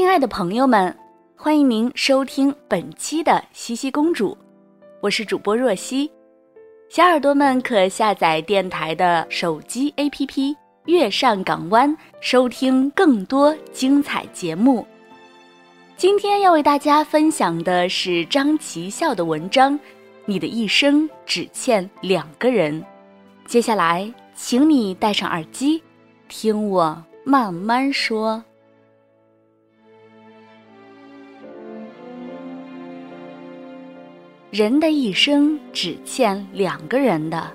亲爱的朋友们，欢迎您收听本期的西西公主，我是主播若曦。小耳朵们可下载电台的手机 APP《月上港湾》，收听更多精彩节目。今天要为大家分享的是张琪笑的文章《你的一生只欠两个人》。接下来，请你戴上耳机，听我慢慢说。人的一生只欠两个人的，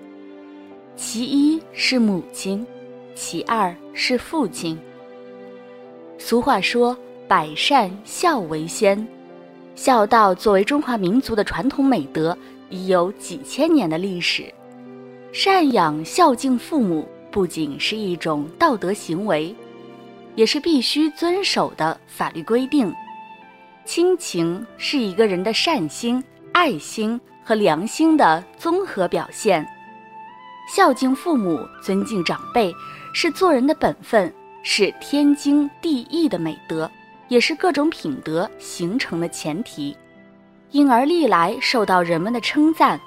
其一是母亲，其二是父亲。俗话说“百善孝为先”，孝道作为中华民族的传统美德，已有几千年的历史。赡养孝敬父母，不仅是一种道德行为，也是必须遵守的法律规定。亲情是一个人的善心。爱心和良心的综合表现，孝敬父母、尊敬长辈是做人的本分，是天经地义的美德，也是各种品德形成的前提，因而历来受到人们的称赞。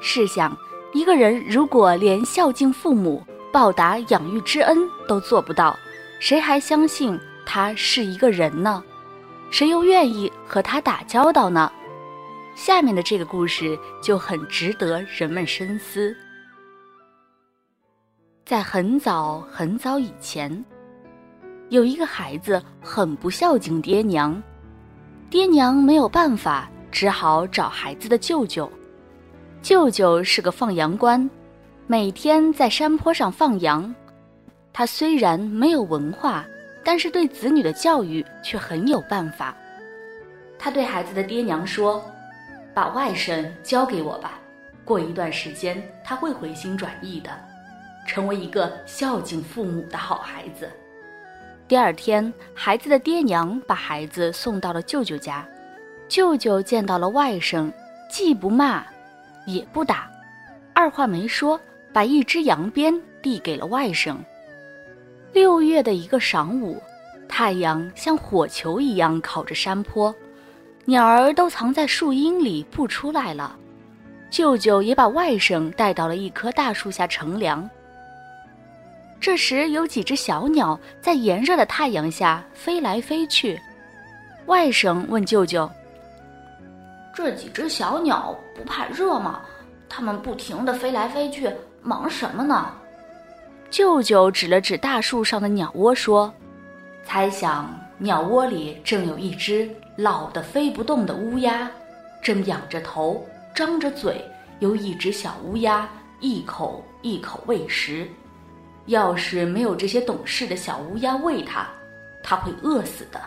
试想，一个人如果连孝敬父母、报答养育之恩都做不到，谁还相信他是一个人呢？谁又愿意和他打交道呢？下面的这个故事就很值得人们深思。在很早很早以前，有一个孩子很不孝敬爹娘，爹娘没有办法，只好找孩子的舅舅。舅舅是个放羊官，每天在山坡上放羊。他虽然没有文化，但是对子女的教育却很有办法。他对孩子的爹娘说。把外甥交给我吧，过一段时间他会回心转意的，成为一个孝敬父母的好孩子。第二天，孩子的爹娘把孩子送到了舅舅家，舅舅见到了外甥，既不骂，也不打，二话没说，把一只羊鞭递给了外甥。六月的一个晌午，太阳像火球一样烤着山坡。鸟儿都藏在树荫里不出来了，舅舅也把外甥带到了一棵大树下乘凉。这时有几只小鸟在炎热的太阳下飞来飞去，外甥问舅舅：“这几只小鸟不怕热吗？它们不停地飞来飞去，忙什么呢？”舅舅指了指大树上的鸟窝说：“猜想鸟窝里正有一只。”老的飞不动的乌鸦，正仰着头，张着嘴，由一只小乌鸦一口一口喂食。要是没有这些懂事的小乌鸦喂它，它会饿死的。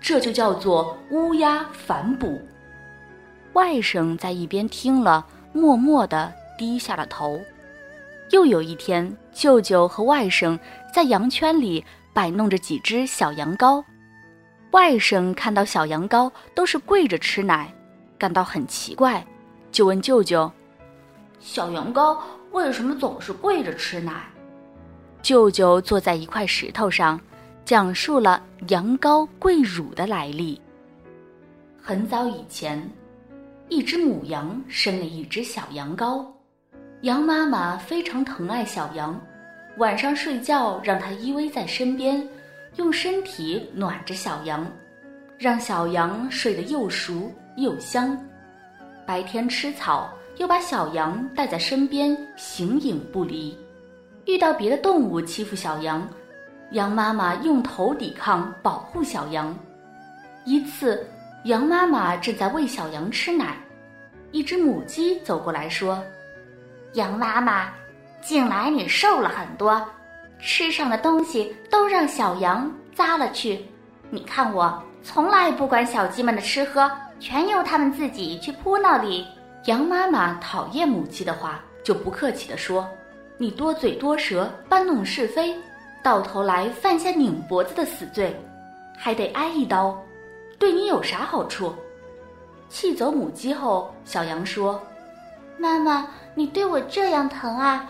这就叫做乌鸦反哺。外甥在一边听了，默默地低下了头。又有一天，舅舅和外甥在羊圈里摆弄着几只小羊羔。外甥看到小羊羔都是跪着吃奶，感到很奇怪，就问舅舅：“小羊羔为什么总是跪着吃奶？”舅舅坐在一块石头上，讲述了羊羔跪乳的来历。很早以前，一只母羊生了一只小羊羔，羊妈妈非常疼爱小羊，晚上睡觉让它依偎在身边。用身体暖着小羊，让小羊睡得又熟又香。白天吃草，又把小羊带在身边，形影不离。遇到别的动物欺负小羊，羊妈妈用头抵抗，保护小羊。一次，羊妈妈正在喂小羊吃奶，一只母鸡走过来说：“羊妈妈，近来你瘦了很多，吃上的东西都让小羊咂了去。你看我，从来不管小鸡们的吃喝，全由它们自己去扑那里。”羊妈妈讨厌母鸡的话，就不客气地说：“你多嘴多舌，搬弄是非。”到头来犯下拧脖子的死罪，还得挨一刀，对你有啥好处？气走母鸡后，小羊说：“妈妈，你对我这样疼啊，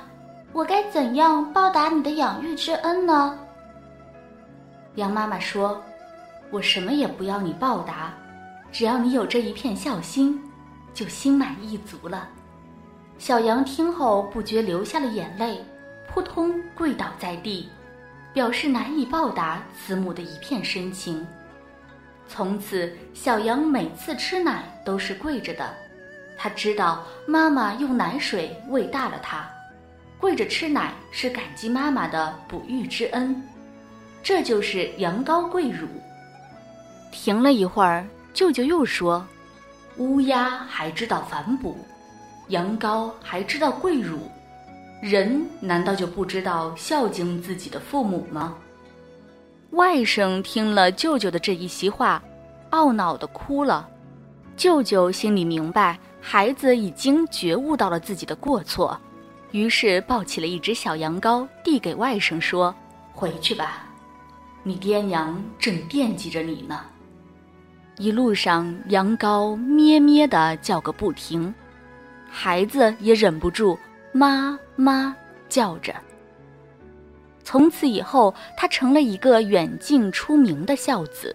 我该怎样报答你的养育之恩呢？”羊妈妈说：“我什么也不要你报答，只要你有这一片孝心，就心满意足了。”小羊听后不觉流下了眼泪，扑通跪倒在地。表示难以报答慈母的一片深情。从此，小羊每次吃奶都是跪着的。他知道妈妈用奶水喂大了他，跪着吃奶是感激妈妈的哺育之恩。这就是羊羔跪乳。停了一会儿，舅舅又说：“乌鸦还知道反哺，羊羔还知道跪乳。”人难道就不知道孝敬自己的父母吗？外甥听了舅舅的这一席话，懊恼的哭了。舅舅心里明白，孩子已经觉悟到了自己的过错，于是抱起了一只小羊羔，递给外甥说：“回去吧，你爹娘正惦记着你呢。”一路上，羊羔咩咩的叫个不停，孩子也忍不住。妈妈叫着。从此以后，他成了一个远近出名的孝子。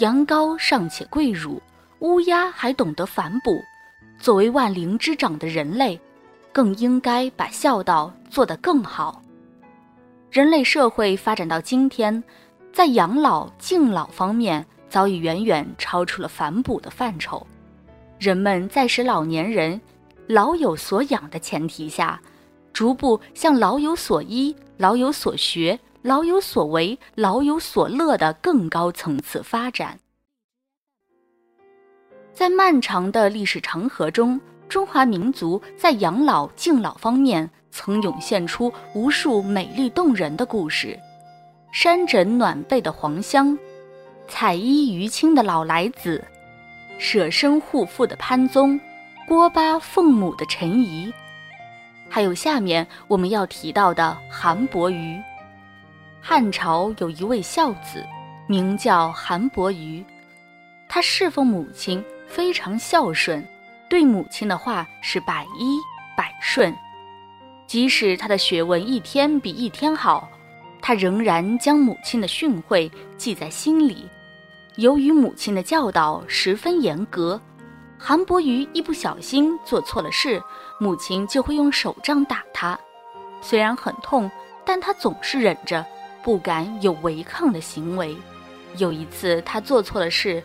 羊羔尚且跪乳，乌鸦还懂得反哺。作为万灵之长的人类，更应该把孝道做得更好。人类社会发展到今天，在养老敬老方面，早已远远超出了反哺的范畴。人们在使老年人。老有所养的前提下，逐步向老有所依、老有所学、老有所为、老有所乐的更高层次发展。在漫长的历史长河中，中华民族在养老敬老方面曾涌现出无数美丽动人的故事：山枕暖被的黄香，彩衣娱亲的老来子，舍身护父的潘宗。锅巴奉母的陈仪，还有下面我们要提到的韩伯瑜。汉朝有一位孝子，名叫韩伯瑜，他侍奉母亲非常孝顺，对母亲的话是百依百顺。即使他的学问一天比一天好，他仍然将母亲的训诲记在心里。由于母亲的教导十分严格。韩伯瑜一不小心做错了事，母亲就会用手杖打他。虽然很痛，但他总是忍着，不敢有违抗的行为。有一次，他做错了事，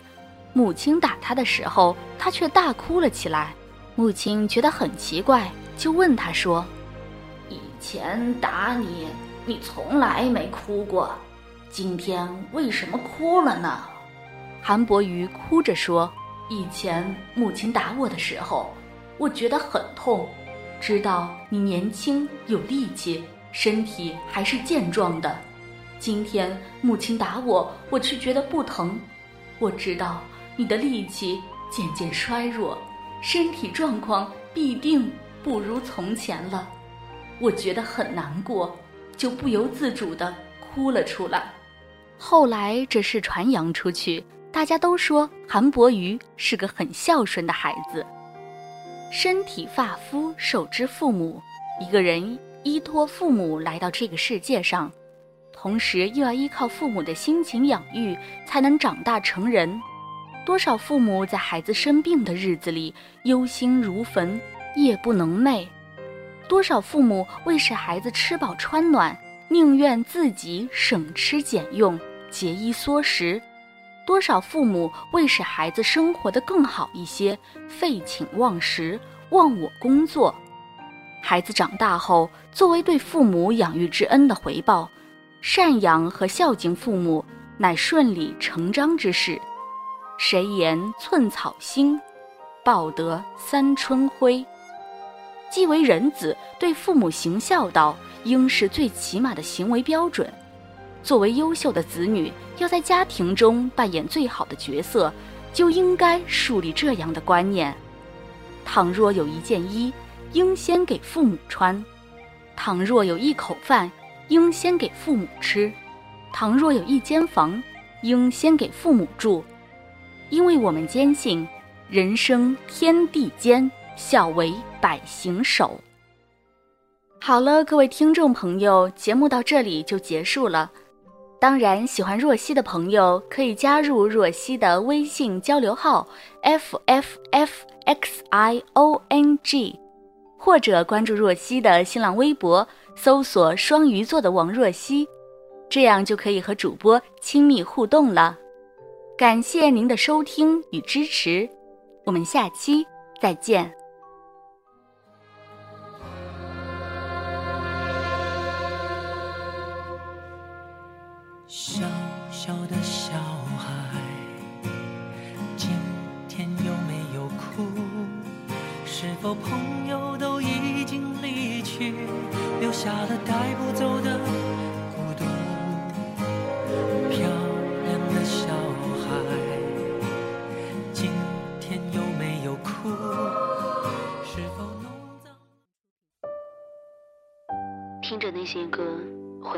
母亲打他的时候，他却大哭了起来。母亲觉得很奇怪，就问他说：“以前打你，你从来没哭过，今天为什么哭了呢？”韩伯瑜哭着说。以前母亲打我的时候，我觉得很痛。知道你年轻有力气，身体还是健壮的。今天母亲打我，我却觉得不疼。我知道你的力气渐渐衰弱，身体状况必定不如从前了。我觉得很难过，就不由自主地哭了出来。后来这事传扬出去。大家都说韩伯瑜是个很孝顺的孩子。身体发肤受之父母，一个人依托父母来到这个世界上，同时又要依靠父母的辛勤养育才能长大成人。多少父母在孩子生病的日子里忧心如焚，夜不能寐；多少父母为使孩子吃饱穿暖，宁愿自己省吃俭用，节衣缩食。多少父母为使孩子生活得更好一些，废寝忘食、忘我工作。孩子长大后，作为对父母养育之恩的回报，赡养和孝敬父母，乃顺理成章之事。谁言寸草心，报得三春晖？既为人子，对父母行孝道，应是最起码的行为标准。作为优秀的子女，要在家庭中扮演最好的角色，就应该树立这样的观念：倘若有一件衣，应先给父母穿；倘若有一口饭，应先给父母吃；倘若有一间房，应先给父母住。因为我们坚信，人生天地间，孝为百行首。好了，各位听众朋友，节目到这里就结束了。当然，喜欢若曦的朋友可以加入若曦的微信交流号 f f f x i o n g，或者关注若曦的新浪微博，搜索“双鱼座的王若曦”，这样就可以和主播亲密互动了。感谢您的收听与支持，我们下期再见。小小的小孩，今天有没有哭？是否朋友都已经离去，留下了带不走的